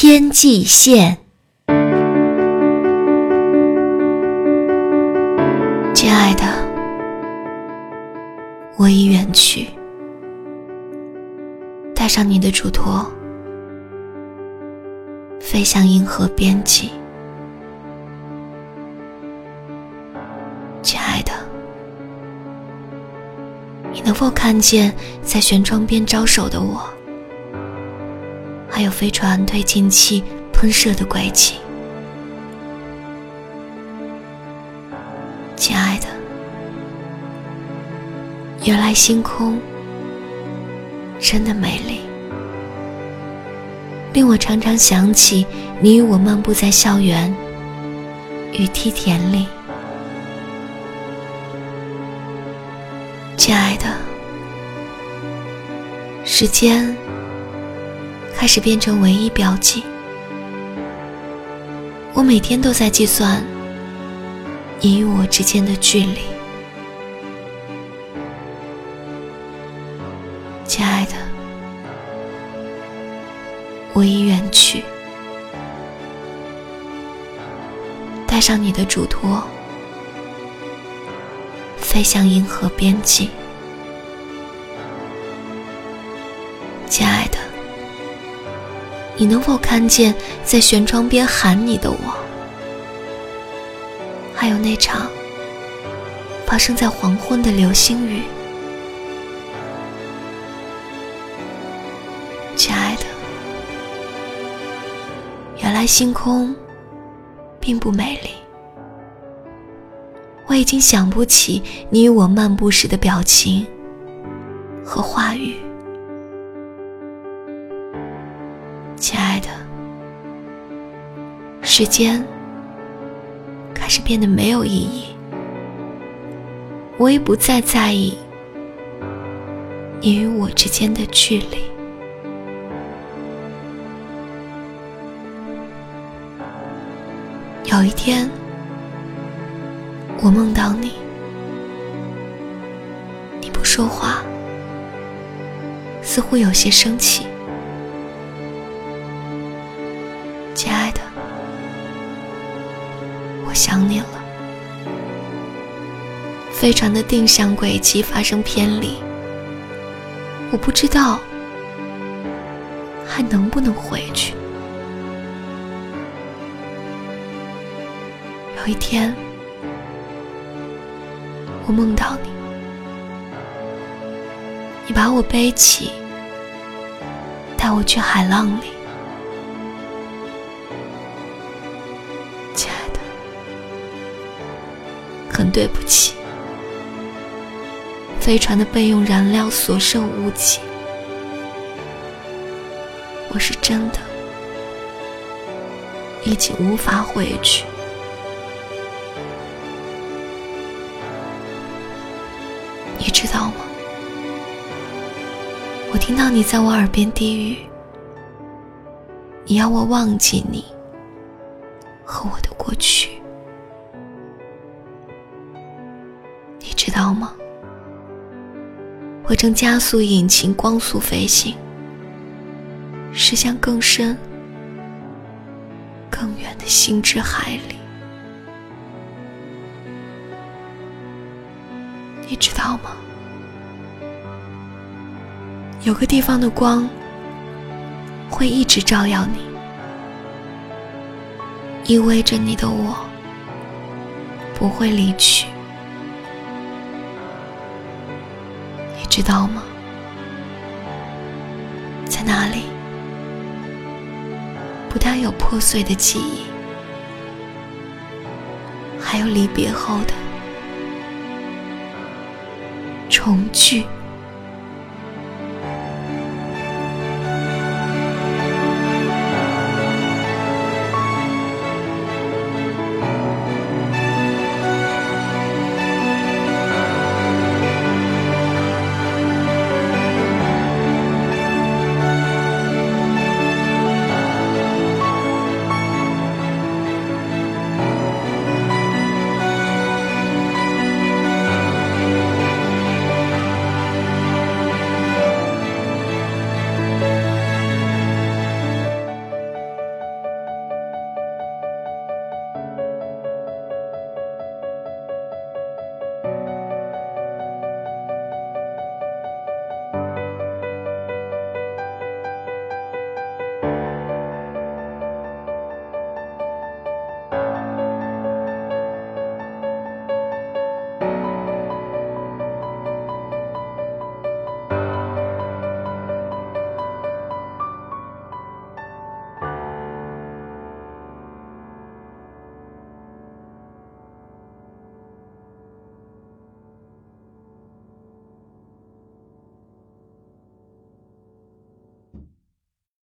天际线，亲爱的，我已远去，带上你的嘱托，飞向银河边际。亲爱的，你能否看见在舷窗边招手的我？还有飞船推进器喷射的轨迹，亲爱的，原来星空真的美丽，令我常常想起你与我漫步在校园与梯田里，亲爱的，时间。开始变成唯一标记。我每天都在计算你与我之间的距离，亲爱的，我已远去，带上你的嘱托，飞向银河边际，亲爱的。你能否看见在舷窗边喊你的我？还有那场发生在黄昏的流星雨，亲爱的，原来星空并不美丽。我已经想不起你与我漫步时的表情和话语。亲爱的，时间开始变得没有意义，我已不再在意你与我之间的距离。有一天，我梦到你，你不说话，似乎有些生气。亲爱的，我想你了，飞船的定向轨迹发生偏离，我不知道还能不能回去。有一天，我梦到你，你把我背起，带我去海浪里。对不起，飞船的备用燃料所剩无几，我是真的已经无法回去。你知道吗？我听到你在我耳边低语，你要我忘记你和我的过去。道吗？我正加速引擎，光速飞行，驶向更深、更远的星之海里。你知道吗？有个地方的光会一直照耀你，意味着你的我不会离去。知道吗？在那里，不但有破碎的记忆，还有离别后的重聚。